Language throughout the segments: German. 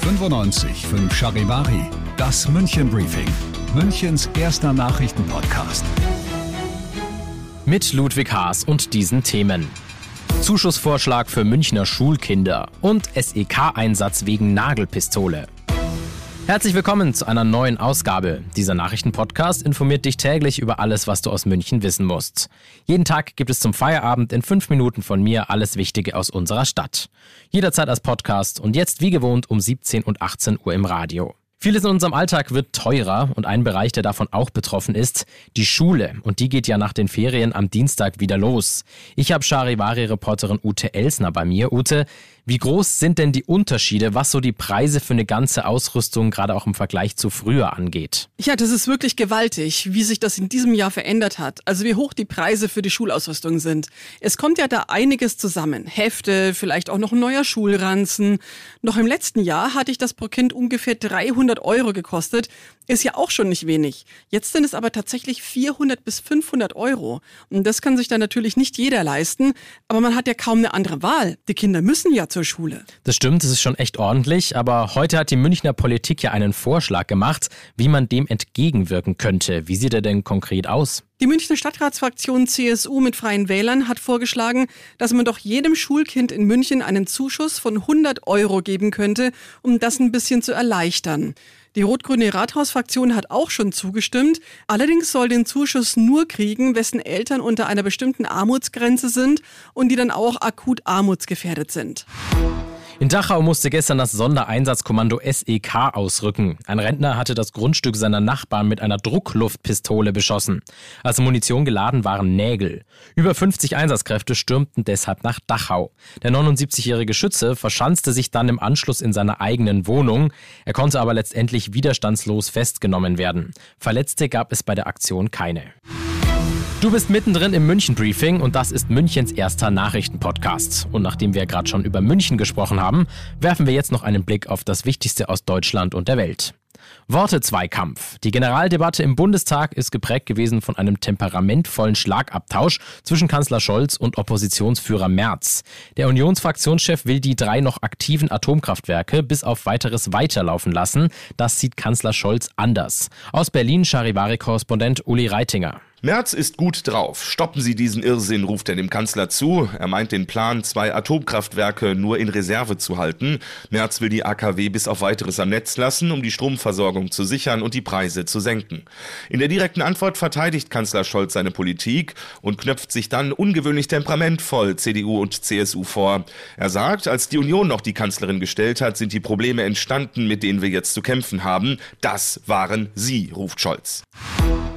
95 Charivari, das München Briefing, Münchens erster Nachrichtenpodcast. Mit Ludwig Haas und diesen Themen. Zuschussvorschlag für Münchner Schulkinder und SEK-Einsatz wegen Nagelpistole. Herzlich willkommen zu einer neuen Ausgabe. Dieser Nachrichtenpodcast informiert dich täglich über alles, was du aus München wissen musst. Jeden Tag gibt es zum Feierabend in fünf Minuten von mir alles Wichtige aus unserer Stadt. Jederzeit als Podcast und jetzt wie gewohnt um 17 und 18 Uhr im Radio. Vieles in unserem Alltag wird teurer und ein Bereich, der davon auch betroffen ist, die Schule. Und die geht ja nach den Ferien am Dienstag wieder los. Ich habe Charivari-Reporterin Ute Elsner bei mir. Ute, wie groß sind denn die Unterschiede, was so die Preise für eine ganze Ausrüstung gerade auch im Vergleich zu früher angeht? Ja, das ist wirklich gewaltig, wie sich das in diesem Jahr verändert hat. Also wie hoch die Preise für die Schulausrüstung sind. Es kommt ja da einiges zusammen. Hefte, vielleicht auch noch ein neuer Schulranzen. Noch im letzten Jahr hatte ich das pro Kind ungefähr 300 Euro gekostet. Ist ja auch schon nicht wenig. Jetzt sind es aber tatsächlich 400 bis 500 Euro. Und das kann sich dann natürlich nicht jeder leisten. Aber man hat ja kaum eine andere Wahl. Die Kinder müssen ja zur Schule. Das stimmt, das ist schon echt ordentlich, aber heute hat die Münchner Politik ja einen Vorschlag gemacht, wie man dem entgegenwirken könnte. Wie sieht er denn konkret aus? Die Münchner Stadtratsfraktion CSU mit Freien Wählern hat vorgeschlagen, dass man doch jedem Schulkind in München einen Zuschuss von 100 Euro geben könnte, um das ein bisschen zu erleichtern. Die rot-grüne Rathausfraktion hat auch schon zugestimmt. Allerdings soll den Zuschuss nur kriegen, wessen Eltern unter einer bestimmten Armutsgrenze sind und die dann auch akut armutsgefährdet sind. In Dachau musste gestern das Sondereinsatzkommando SEK ausrücken. Ein Rentner hatte das Grundstück seiner Nachbarn mit einer Druckluftpistole beschossen. Als Munition geladen waren Nägel. Über 50 Einsatzkräfte stürmten deshalb nach Dachau. Der 79-jährige Schütze verschanzte sich dann im Anschluss in seiner eigenen Wohnung. Er konnte aber letztendlich widerstandslos festgenommen werden. Verletzte gab es bei der Aktion keine. Du bist mittendrin im München Briefing und das ist Münchens erster Nachrichtenpodcast. Und nachdem wir gerade schon über München gesprochen haben, werfen wir jetzt noch einen Blick auf das Wichtigste aus Deutschland und der Welt. Worte-Zweikampf. Die Generaldebatte im Bundestag ist geprägt gewesen von einem temperamentvollen Schlagabtausch zwischen Kanzler Scholz und Oppositionsführer Merz. Der Unionsfraktionschef will die drei noch aktiven Atomkraftwerke bis auf weiteres weiterlaufen lassen. Das sieht Kanzler Scholz anders. Aus Berlin Charivari-Korrespondent Uli Reitinger. Merz ist gut drauf. Stoppen Sie diesen Irrsinn, ruft er dem Kanzler zu. Er meint den Plan, zwei Atomkraftwerke nur in Reserve zu halten. Merz will die AKW bis auf weiteres am Netz lassen, um die Stromversorgung zu sichern und die Preise zu senken. In der direkten Antwort verteidigt Kanzler Scholz seine Politik und knöpft sich dann ungewöhnlich temperamentvoll CDU und CSU vor. Er sagt, als die Union noch die Kanzlerin gestellt hat, sind die Probleme entstanden, mit denen wir jetzt zu kämpfen haben. Das waren Sie, ruft Scholz.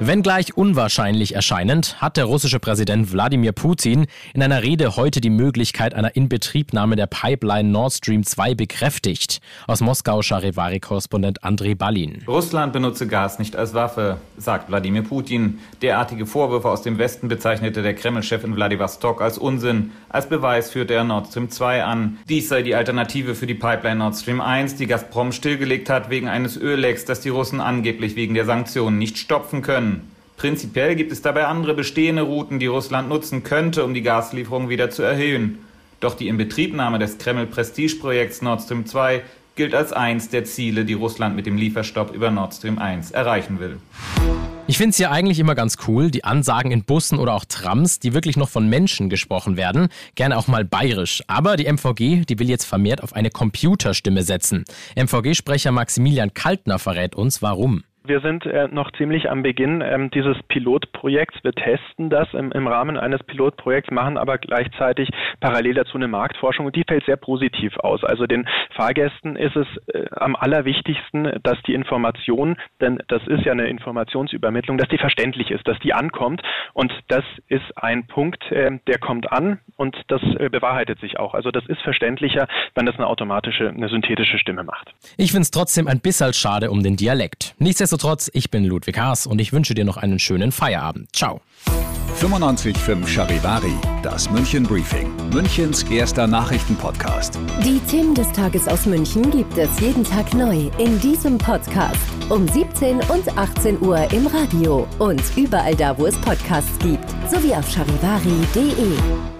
Wenngleich unwahrscheinlich erscheinend, hat der russische Präsident Wladimir Putin in einer Rede heute die Möglichkeit einer Inbetriebnahme der Pipeline Nord Stream 2 bekräftigt. Aus Moskau Charivari-Korrespondent Andrei Balin. Russland benutze Gas nicht als Waffe, sagt Wladimir Putin. Derartige Vorwürfe aus dem Westen bezeichnete der Kreml-Chef in Vladivostok als Unsinn. Als Beweis führte er Nord Stream 2 an. Dies sei die Alternative für die Pipeline Nord Stream 1, die Gazprom stillgelegt hat wegen eines Öllecks, das die Russen angeblich wegen der Sanktionen nicht stopfen können. Prinzipiell gibt es dabei andere bestehende Routen, die Russland nutzen könnte, um die Gaslieferung wieder zu erhöhen. Doch die Inbetriebnahme des Kreml-Prestigeprojekts Nord Stream 2 gilt als eins der Ziele, die Russland mit dem Lieferstopp über Nord Stream 1 erreichen will. Ich finde es ja eigentlich immer ganz cool, die Ansagen in Bussen oder auch Trams, die wirklich noch von Menschen gesprochen werden, gerne auch mal bayerisch. Aber die MVG, die will jetzt vermehrt auf eine Computerstimme setzen. MVG-Sprecher Maximilian Kaltner verrät uns, warum. Wir sind äh, noch ziemlich am Beginn ähm, dieses Pilotprojekts. Wir testen das im, im, Rahmen eines Pilotprojekts, machen aber gleichzeitig parallel dazu eine Marktforschung und die fällt sehr positiv aus. Also den Fahrgästen ist es äh, am allerwichtigsten, dass die Information, denn das ist ja eine Informationsübermittlung, dass die verständlich ist, dass die ankommt und das ist ein Punkt, äh, der kommt an und das äh, bewahrheitet sich auch. Also das ist verständlicher, wenn das eine automatische, eine synthetische Stimme macht. Ich finde es trotzdem ein bisschen schade um den Dialekt. Nichtsdestotrotz Nichtsdestotrotz, ich bin Ludwig Haas und ich wünsche dir noch einen schönen Feierabend. Ciao. 95.5 Charivari, das München Briefing, Münchens erster Nachrichtenpodcast. Die Themen des Tages aus München gibt es jeden Tag neu in diesem Podcast. Um 17 und 18 Uhr im Radio und überall da, wo es Podcasts gibt, sowie auf charivari.de.